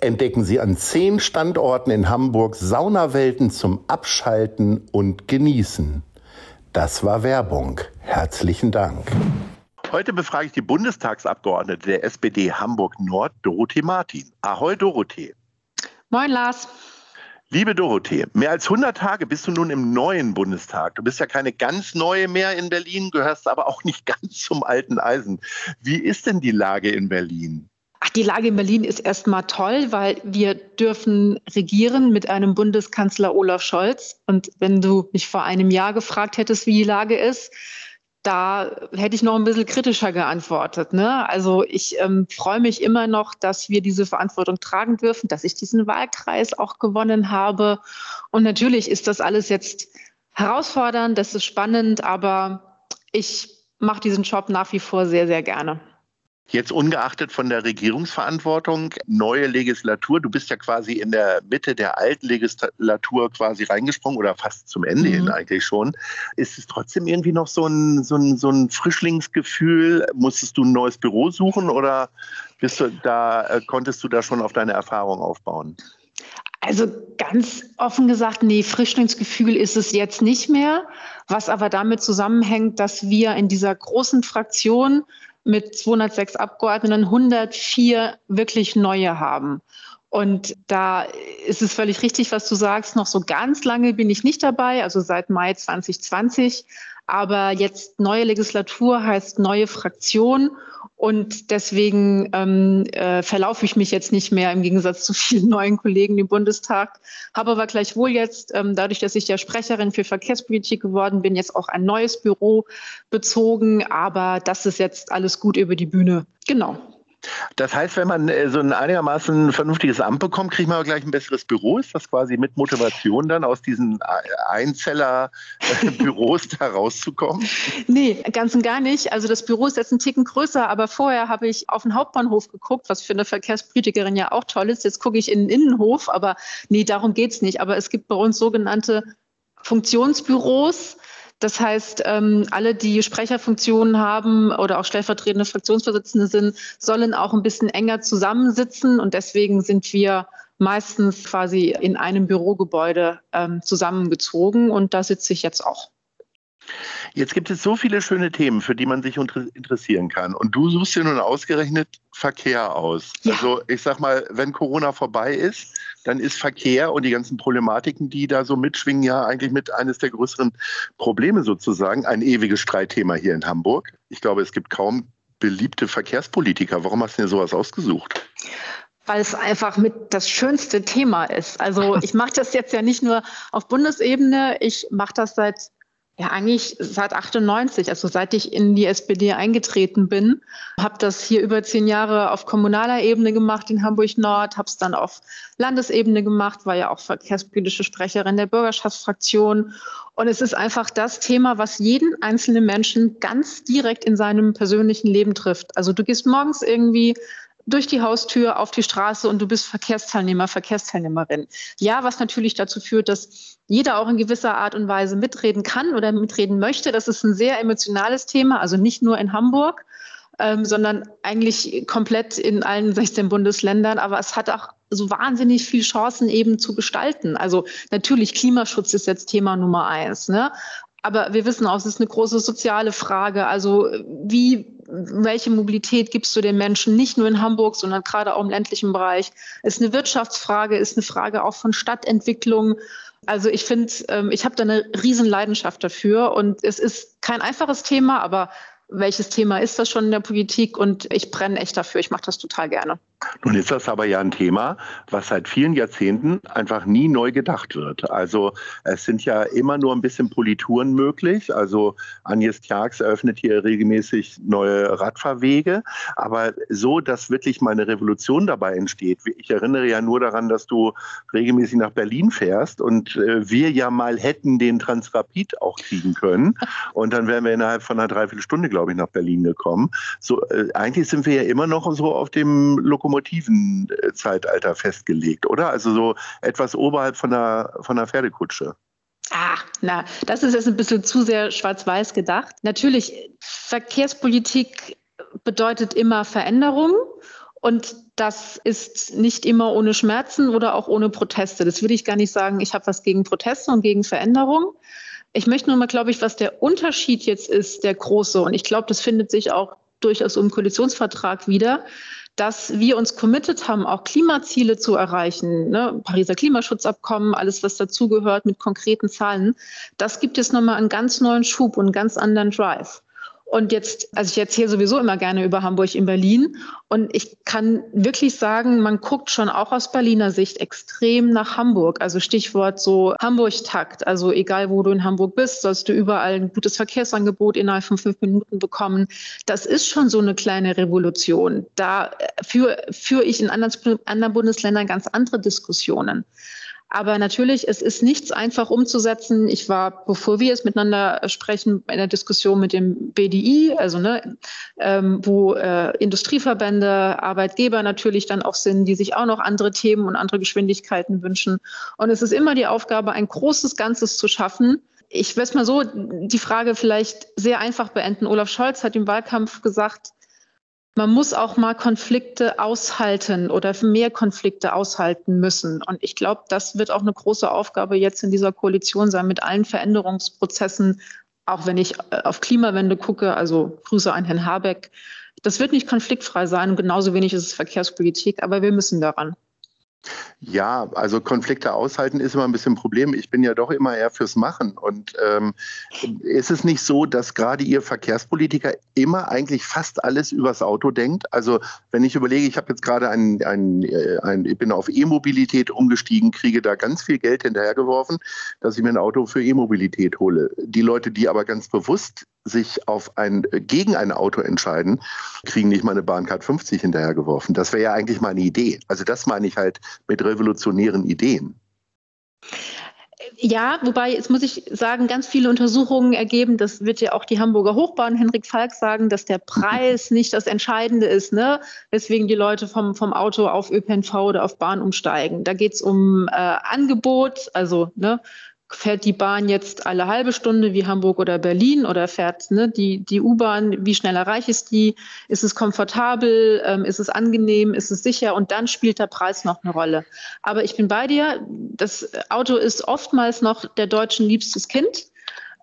Entdecken Sie an zehn Standorten in Hamburg Saunawelten zum Abschalten und Genießen. Das war Werbung. Herzlichen Dank. Heute befrage ich die Bundestagsabgeordnete der SPD Hamburg Nord, Dorothee Martin. Ahoi, Dorothee. Moin, Lars. Liebe Dorothee, mehr als 100 Tage bist du nun im neuen Bundestag. Du bist ja keine ganz neue mehr in Berlin, gehörst aber auch nicht ganz zum alten Eisen. Wie ist denn die Lage in Berlin? Ach, die Lage in Berlin ist erstmal toll, weil wir dürfen regieren mit einem Bundeskanzler Olaf Scholz. Und wenn du mich vor einem Jahr gefragt hättest, wie die Lage ist, da hätte ich noch ein bisschen kritischer geantwortet. Ne? Also ich ähm, freue mich immer noch, dass wir diese Verantwortung tragen dürfen, dass ich diesen Wahlkreis auch gewonnen habe. Und natürlich ist das alles jetzt herausfordernd, das ist spannend, aber ich mache diesen Job nach wie vor sehr, sehr gerne. Jetzt ungeachtet von der Regierungsverantwortung, neue Legislatur, du bist ja quasi in der Mitte der alten Legislatur quasi reingesprungen oder fast zum Ende mhm. hin eigentlich schon. Ist es trotzdem irgendwie noch so ein, so, ein, so ein Frischlingsgefühl? Musstest du ein neues Büro suchen oder bist du da, äh, konntest du da schon auf deine Erfahrung aufbauen? Also ganz offen gesagt, nee, Frischlingsgefühl ist es jetzt nicht mehr, was aber damit zusammenhängt, dass wir in dieser großen Fraktion mit 206 Abgeordneten 104 wirklich neue haben. Und da ist es völlig richtig, was du sagst. Noch so ganz lange bin ich nicht dabei, also seit Mai 2020. Aber jetzt neue Legislatur heißt neue Fraktion. Und deswegen ähm, äh, verlaufe ich mich jetzt nicht mehr im Gegensatz zu vielen neuen Kollegen im Bundestag. Habe aber gleichwohl jetzt, ähm, dadurch, dass ich ja Sprecherin für Verkehrspolitik geworden bin, jetzt auch ein neues Büro bezogen. Aber das ist jetzt alles gut über die Bühne. Genau. Das heißt, wenn man äh, so ein einigermaßen vernünftiges Amt bekommt, kriegt man gleich ein besseres Büro. Ist das quasi mit Motivation dann aus diesen Einzeller-Büros da rauszukommen? Nee, ganz und gar nicht. Also das Büro ist jetzt ein Ticken größer, aber vorher habe ich auf den Hauptbahnhof geguckt, was für eine Verkehrspolitikerin ja auch toll ist. Jetzt gucke ich in den Innenhof, aber nee, darum geht es nicht. Aber es gibt bei uns sogenannte Funktionsbüros das heißt, ähm, alle, die Sprecherfunktionen haben oder auch stellvertretende Fraktionsvorsitzende sind, sollen auch ein bisschen enger zusammensitzen. Und deswegen sind wir meistens quasi in einem Bürogebäude ähm, zusammengezogen. Und da sitze ich jetzt auch. Jetzt gibt es so viele schöne Themen, für die man sich interessieren kann. Und du suchst dir nun ausgerechnet Verkehr aus. Ja. Also ich sag mal, wenn Corona vorbei ist, dann ist Verkehr und die ganzen Problematiken, die da so mitschwingen, ja eigentlich mit eines der größeren Probleme sozusagen. Ein ewiges Streitthema hier in Hamburg. Ich glaube, es gibt kaum beliebte Verkehrspolitiker. Warum hast du dir sowas ausgesucht? weil es einfach mit das schönste Thema ist. Also ich mache das jetzt ja nicht nur auf Bundesebene, ich mache das seit ja, eigentlich seit 98, also seit ich in die SPD eingetreten bin, habe das hier über zehn Jahre auf kommunaler Ebene gemacht in Hamburg Nord, habe es dann auf Landesebene gemacht, war ja auch verkehrspolitische Sprecherin der Bürgerschaftsfraktion. Und es ist einfach das Thema, was jeden einzelnen Menschen ganz direkt in seinem persönlichen Leben trifft. Also du gehst morgens irgendwie durch die Haustür auf die Straße und du bist Verkehrsteilnehmer, Verkehrsteilnehmerin. Ja, was natürlich dazu führt, dass jeder auch in gewisser Art und Weise mitreden kann oder mitreden möchte. Das ist ein sehr emotionales Thema, also nicht nur in Hamburg, ähm, sondern eigentlich komplett in allen 16 Bundesländern. Aber es hat auch so wahnsinnig viele Chancen eben zu gestalten. Also natürlich Klimaschutz ist jetzt Thema Nummer eins. Ne? Aber wir wissen auch, es ist eine große soziale Frage. Also wie, welche Mobilität gibst du den Menschen nicht nur in Hamburg, sondern gerade auch im ländlichen Bereich? Ist eine Wirtschaftsfrage, ist eine Frage auch von Stadtentwicklung. Also ich finde, ähm, ich habe da eine Riesenleidenschaft dafür und es ist kein einfaches Thema, aber welches Thema ist das schon in der Politik und ich brenne echt dafür. Ich mache das total gerne. Nun ist das aber ja ein Thema, was seit vielen Jahrzehnten einfach nie neu gedacht wird. Also es sind ja immer nur ein bisschen Polituren möglich. Also Agnes Tjax eröffnet hier regelmäßig neue Radfahrwege. Aber so, dass wirklich mal eine Revolution dabei entsteht. Ich erinnere ja nur daran, dass du regelmäßig nach Berlin fährst und äh, wir ja mal hätten den Transrapid auch kriegen können. Und dann wären wir innerhalb von einer Dreiviertelstunde, glaube ich, nach Berlin gekommen. So, äh, eigentlich sind wir ja immer noch so auf dem Lokomotiv Lokomotivenzeitalter festgelegt, oder? Also so etwas oberhalb von der, von der Pferdekutsche. Ah, na, das ist jetzt ein bisschen zu sehr schwarz-weiß gedacht. Natürlich, Verkehrspolitik bedeutet immer Veränderung. Und das ist nicht immer ohne Schmerzen oder auch ohne Proteste. Das würde ich gar nicht sagen, ich habe was gegen Proteste und gegen Veränderung. Ich möchte nur mal, glaube ich, was der Unterschied jetzt ist, der große, und ich glaube, das findet sich auch durchaus im Koalitionsvertrag wieder, dass wir uns committed haben, auch Klimaziele zu erreichen, ne? Pariser Klimaschutzabkommen, alles, was dazugehört mit konkreten Zahlen, das gibt jetzt nochmal einen ganz neuen Schub und einen ganz anderen Drive. Und jetzt, also ich erzähle sowieso immer gerne über Hamburg in Berlin. Und ich kann wirklich sagen, man guckt schon auch aus Berliner Sicht extrem nach Hamburg. Also Stichwort so Hamburg-Takt. Also egal, wo du in Hamburg bist, sollst du überall ein gutes Verkehrsangebot innerhalb von fünf Minuten bekommen. Das ist schon so eine kleine Revolution. Da führe führ ich in anderen Bundesländern ganz andere Diskussionen. Aber natürlich, es ist nichts einfach umzusetzen. Ich war, bevor wir es miteinander sprechen, in der Diskussion mit dem BDI, also ne, ähm, wo äh, Industrieverbände, Arbeitgeber natürlich dann auch sind, die sich auch noch andere Themen und andere Geschwindigkeiten wünschen. Und es ist immer die Aufgabe, ein großes Ganzes zu schaffen. Ich es mal so die Frage vielleicht sehr einfach beenden. Olaf Scholz hat im Wahlkampf gesagt, man muss auch mal Konflikte aushalten oder mehr Konflikte aushalten müssen. Und ich glaube, das wird auch eine große Aufgabe jetzt in dieser Koalition sein, mit allen Veränderungsprozessen, auch wenn ich äh, auf Klimawende gucke, also Grüße an Herrn Habeck. Das wird nicht konfliktfrei sein genauso wenig ist es Verkehrspolitik, aber wir müssen daran. Ja, also Konflikte aushalten ist immer ein bisschen ein Problem. Ich bin ja doch immer eher fürs Machen. Und ähm, ist es nicht so, dass gerade ihr Verkehrspolitiker immer eigentlich fast alles übers Auto denkt? Also wenn ich überlege, ich habe jetzt gerade ein, ein, äh, ein, ich bin auf E-Mobilität umgestiegen, kriege da ganz viel Geld hinterhergeworfen, dass ich mir ein Auto für E-Mobilität hole. Die Leute, die aber ganz bewusst sich auf ein, gegen ein Auto entscheiden, kriegen nicht mal eine Bahncard 50 hinterhergeworfen. Das wäre ja eigentlich mal eine Idee. Also das meine ich halt mit revolutionären Ideen. Ja, wobei, jetzt muss ich sagen, ganz viele Untersuchungen ergeben, das wird ja auch die Hamburger Hochbahn Henrik Falk sagen, dass der Preis nicht das Entscheidende ist, ne? weswegen die Leute vom, vom Auto auf ÖPNV oder auf Bahn umsteigen. Da geht es um äh, Angebot, also ne, fährt die Bahn jetzt alle halbe Stunde wie Hamburg oder Berlin oder fährt ne, die, die U-Bahn, wie schnell erreiche ich die? Ist es komfortabel? Ähm, ist es angenehm? Ist es sicher? Und dann spielt der Preis noch eine Rolle. Aber ich bin bei dir. Das Auto ist oftmals noch der Deutschen liebstes Kind.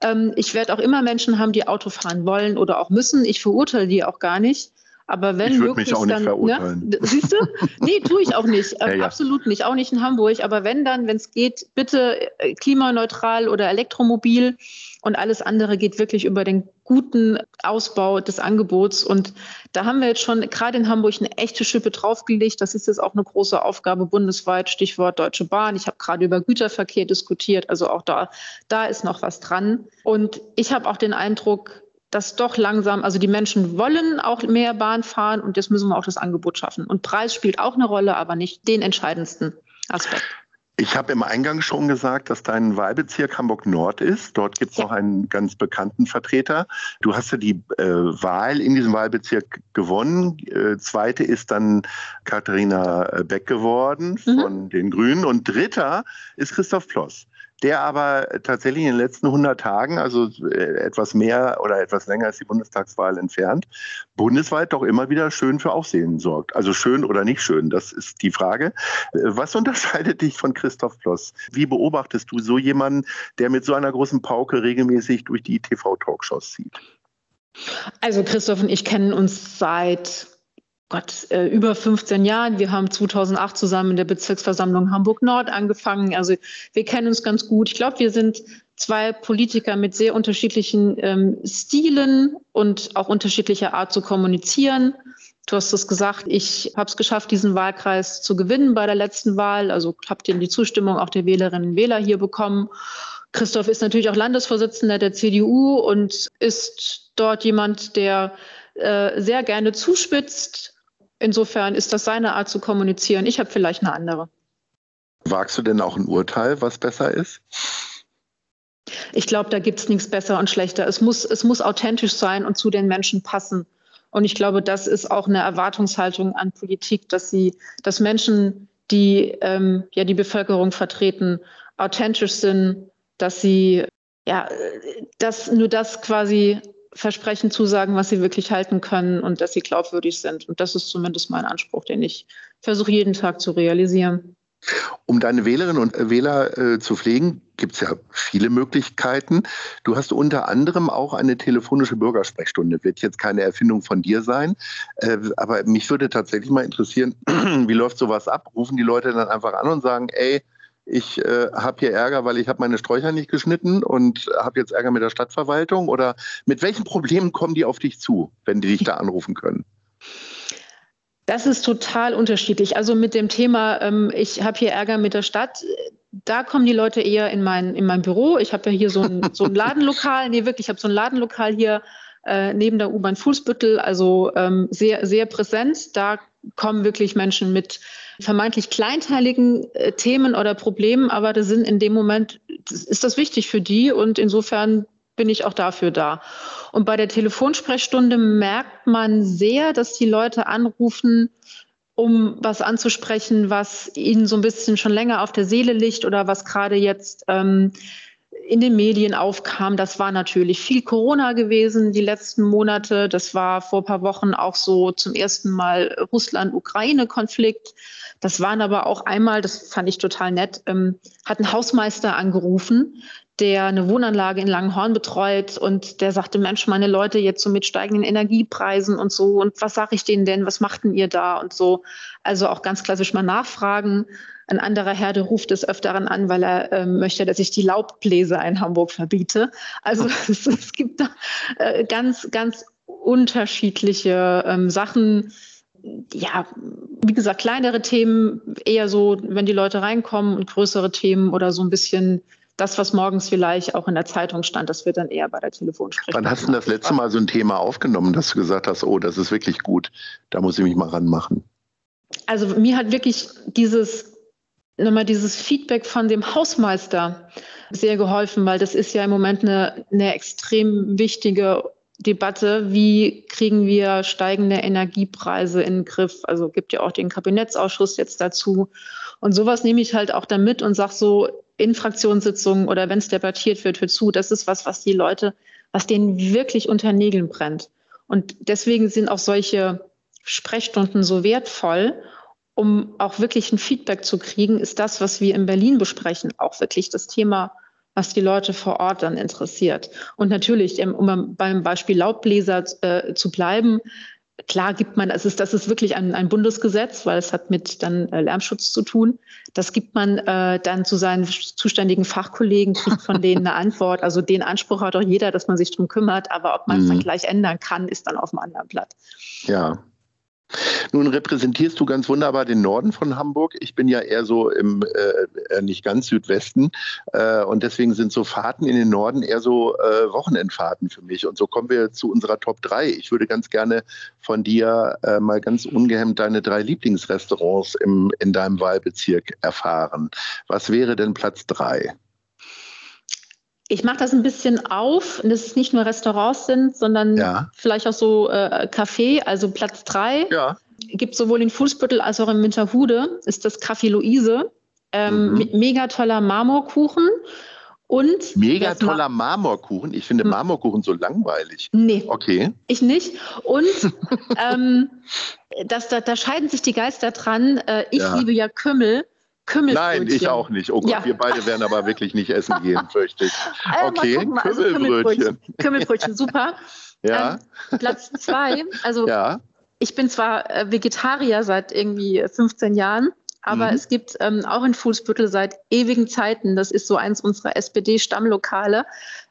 Ähm, ich werde auch immer Menschen haben, die Auto fahren wollen oder auch müssen. Ich verurteile die auch gar nicht. Aber wenn ich würde mich auch nicht dann, verurteilen. Ne, siehst du? Nee, tue ich auch nicht. ja, ja. Absolut nicht. Auch nicht in Hamburg. Aber wenn dann, wenn es geht, bitte äh, klimaneutral oder elektromobil. Und alles andere geht wirklich über den guten Ausbau des Angebots. Und da haben wir jetzt schon gerade in Hamburg eine echte Schippe draufgelegt. Das ist jetzt auch eine große Aufgabe bundesweit. Stichwort Deutsche Bahn. Ich habe gerade über Güterverkehr diskutiert. Also auch da, da ist noch was dran. Und ich habe auch den Eindruck, dass doch langsam, also die Menschen wollen auch mehr Bahn fahren und jetzt müssen wir auch das Angebot schaffen. Und Preis spielt auch eine Rolle, aber nicht den entscheidendsten Aspekt. Ich habe im Eingang schon gesagt, dass dein Wahlbezirk Hamburg Nord ist. Dort gibt es ja. noch einen ganz bekannten Vertreter. Du hast ja die äh, Wahl in diesem Wahlbezirk gewonnen. Äh, zweite ist dann Katharina äh, Beck geworden mhm. von den Grünen. Und dritter ist Christoph Ploss der aber tatsächlich in den letzten 100 Tagen, also äh, etwas mehr oder etwas länger als die Bundestagswahl entfernt, bundesweit doch immer wieder schön für Aufsehen sorgt. Also schön oder nicht schön, das ist die Frage. Äh, was unterscheidet dich von Christoph Ploss? Wie beobachtest du so jemanden, der mit so einer großen Pauke regelmäßig durch die TV-Talkshows zieht? Also Christoph und ich kennen uns seit Gott, äh, über 15 Jahren. Wir haben 2008 zusammen in der Bezirksversammlung Hamburg-Nord angefangen. Also wir kennen uns ganz gut. Ich glaube, wir sind zwei Politiker mit sehr unterschiedlichen ähm, Stilen und auch unterschiedlicher Art zu kommunizieren. Du hast es gesagt, ich habe es geschafft, diesen Wahlkreis zu gewinnen bei der letzten Wahl. Also habe die Zustimmung auch der Wählerinnen und Wähler hier bekommen. Christoph ist natürlich auch Landesvorsitzender der CDU und ist dort jemand, der äh, sehr gerne zuspitzt. Insofern ist das seine Art zu kommunizieren. Ich habe vielleicht eine andere. Wagst du denn auch ein Urteil, was besser ist? Ich glaube, da gibt es nichts besser und schlechter. Es muss, es muss authentisch sein und zu den Menschen passen. Und ich glaube, das ist auch eine Erwartungshaltung an Politik, dass sie, dass Menschen, die ähm, ja die Bevölkerung vertreten, authentisch sind, dass sie ja, dass nur das quasi Versprechen zusagen, was sie wirklich halten können und dass sie glaubwürdig sind. Und das ist zumindest mein Anspruch, den ich versuche jeden Tag zu realisieren. Um deine Wählerinnen und Wähler äh, zu pflegen, gibt es ja viele Möglichkeiten. Du hast unter anderem auch eine telefonische Bürgersprechstunde. Wird jetzt keine Erfindung von dir sein. Äh, aber mich würde tatsächlich mal interessieren, wie läuft sowas ab? Rufen die Leute dann einfach an und sagen, ey, ich äh, habe hier Ärger, weil ich habe meine Sträucher nicht geschnitten und habe jetzt Ärger mit der Stadtverwaltung? Oder mit welchen Problemen kommen die auf dich zu, wenn die dich da anrufen können? Das ist total unterschiedlich. Also mit dem Thema, ähm, ich habe hier Ärger mit der Stadt, da kommen die Leute eher in mein, in mein Büro. Ich habe ja hier so ein, so ein Ladenlokal, nee, wirklich, ich habe so ein Ladenlokal hier äh, neben der U-Bahn Fußbüttel, also ähm, sehr, sehr präsent. Da kommen wirklich Menschen mit vermeintlich kleinteiligen äh, Themen oder Problemen, aber das sind in dem Moment, ist das wichtig für die und insofern bin ich auch dafür da. Und bei der Telefonsprechstunde merkt man sehr, dass die Leute anrufen, um was anzusprechen, was ihnen so ein bisschen schon länger auf der Seele liegt oder was gerade jetzt ähm, in den Medien aufkam. Das war natürlich viel Corona gewesen die letzten Monate. Das war vor ein paar Wochen auch so zum ersten Mal Russland-Ukraine-Konflikt. Das waren aber auch einmal, das fand ich total nett, ähm, hat ein Hausmeister angerufen, der eine Wohnanlage in Langenhorn betreut und der sagte, Mensch, meine Leute jetzt so mit steigenden Energiepreisen und so und was sage ich denen denn, was machten ihr da und so. Also auch ganz klassisch mal nachfragen. Ein anderer Herr, der ruft es öfteren an, weil er äh, möchte, dass ich die Laubbläser in Hamburg verbiete. Also es, es gibt da äh, ganz, ganz unterschiedliche ähm, Sachen. Ja, wie gesagt, kleinere Themen eher so, wenn die Leute reinkommen und größere Themen oder so ein bisschen das, was morgens vielleicht auch in der Zeitung stand, das wird dann eher bei der Telefonsprechstunde. Wann hast du das letzte Mal so ein Thema aufgenommen, dass du gesagt hast, oh, das ist wirklich gut, da muss ich mich mal ranmachen? Also mir hat wirklich dieses nochmal dieses Feedback von dem Hausmeister sehr geholfen, weil das ist ja im Moment eine, eine extrem wichtige Debatte, wie kriegen wir steigende Energiepreise in den Griff. Also gibt ja auch den Kabinettsausschuss jetzt dazu. Und sowas nehme ich halt auch da mit und sage so in Fraktionssitzungen oder wenn es debattiert wird, hör zu. Das ist was, was die Leute, was denen wirklich unter Nägeln brennt. Und deswegen sind auch solche Sprechstunden so wertvoll um auch wirklich ein Feedback zu kriegen, ist das, was wir in Berlin besprechen, auch wirklich das Thema, was die Leute vor Ort dann interessiert. Und natürlich, ähm, um beim Beispiel Laubbläser äh, zu bleiben, klar gibt man, das ist, das ist wirklich ein, ein Bundesgesetz, weil es hat mit dann äh, Lärmschutz zu tun. Das gibt man äh, dann zu seinen zuständigen Fachkollegen, kriegt von denen eine Antwort. Also den Anspruch hat auch jeder, dass man sich drum kümmert, aber ob man es mhm. dann gleich ändern kann, ist dann auf dem anderen Blatt. Ja, nun repräsentierst du ganz wunderbar den Norden von Hamburg. Ich bin ja eher so im äh, äh, nicht ganz Südwesten äh, und deswegen sind so Fahrten in den Norden eher so äh, Wochenendfahrten für mich. Und so kommen wir zu unserer Top 3. Ich würde ganz gerne von dir äh, mal ganz ungehemmt deine drei Lieblingsrestaurants im, in deinem Wahlbezirk erfahren. Was wäre denn Platz 3? Ich mache das ein bisschen auf, dass es nicht nur Restaurants sind, sondern ja. vielleicht auch so äh, Café, also Platz drei. Ja. Gibt sowohl in Fußbüttel als auch in Winterhude, ist das Café Luise. Ähm, mhm. Mit mega toller Marmorkuchen. Und mega toller Marmorkuchen. Ich finde Marmorkuchen so langweilig. Nee. Okay. Ich nicht. Und ähm, das, da, da, scheiden sich die Geister dran. Äh, ich ja. liebe ja Kümmel. Kümmelbrötchen. Nein, ich auch nicht. Oh Gott, ja. wir beide werden aber wirklich nicht essen gehen, fürchte ich. Okay, also Kümmelbrötchen. Kümmelbrötchen. Super. Ja. Ähm, Platz zwei, also ja. ich bin zwar äh, Vegetarier seit irgendwie 15 Jahren, aber mhm. es gibt ähm, auch in Fußbüttel seit ewigen Zeiten, das ist so eins unserer SPD-Stammlokale,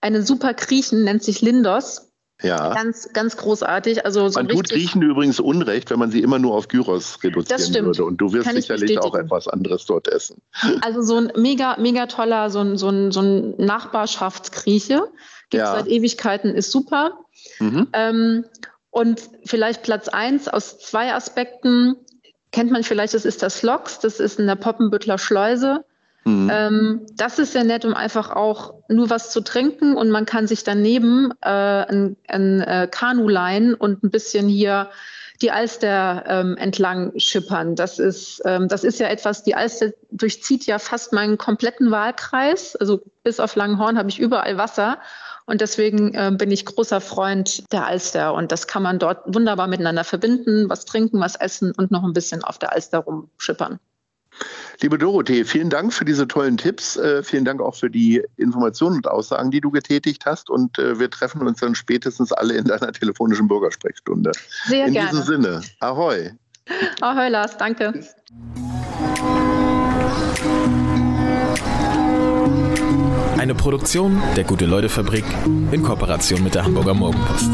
einen super Griechen, nennt sich Lindos. Ja. Ganz, ganz großartig. Also so man tut Griechen übrigens Unrecht, wenn man sie immer nur auf Gyros reduzieren würde. Und du wirst Kann ich sicherlich auch etwas anderes dort essen. Also so ein mega, mega toller, so ein, so ein, so ein Nachbarschaftsgrieche. Gibt Ja. seit Ewigkeiten, ist super. Mhm. Ähm, und vielleicht Platz eins aus zwei Aspekten kennt man vielleicht, das ist das Loks, das ist in der Poppenbüttler Schleuse. Mhm. Ähm, das ist sehr nett, um einfach auch nur was zu trinken und man kann sich daneben äh, ein, ein äh, Kanu leihen und ein bisschen hier die Alster ähm, entlang schippern. Das ist, ähm, das ist ja etwas, die Alster durchzieht ja fast meinen kompletten Wahlkreis. Also bis auf Langenhorn habe ich überall Wasser. Und deswegen äh, bin ich großer Freund der Alster. Und das kann man dort wunderbar miteinander verbinden, was trinken, was essen und noch ein bisschen auf der Alster rumschippern. Liebe Dorothee, vielen Dank für diese tollen Tipps. Äh, vielen Dank auch für die Informationen und Aussagen, die du getätigt hast. Und äh, wir treffen uns dann spätestens alle in deiner telefonischen Bürgersprechstunde. Sehr in gerne. diesem Sinne, ahoi. Ahoi, Lars, danke. Eine Produktion der Gute-Leute-Fabrik in Kooperation mit der Hamburger Morgenpost.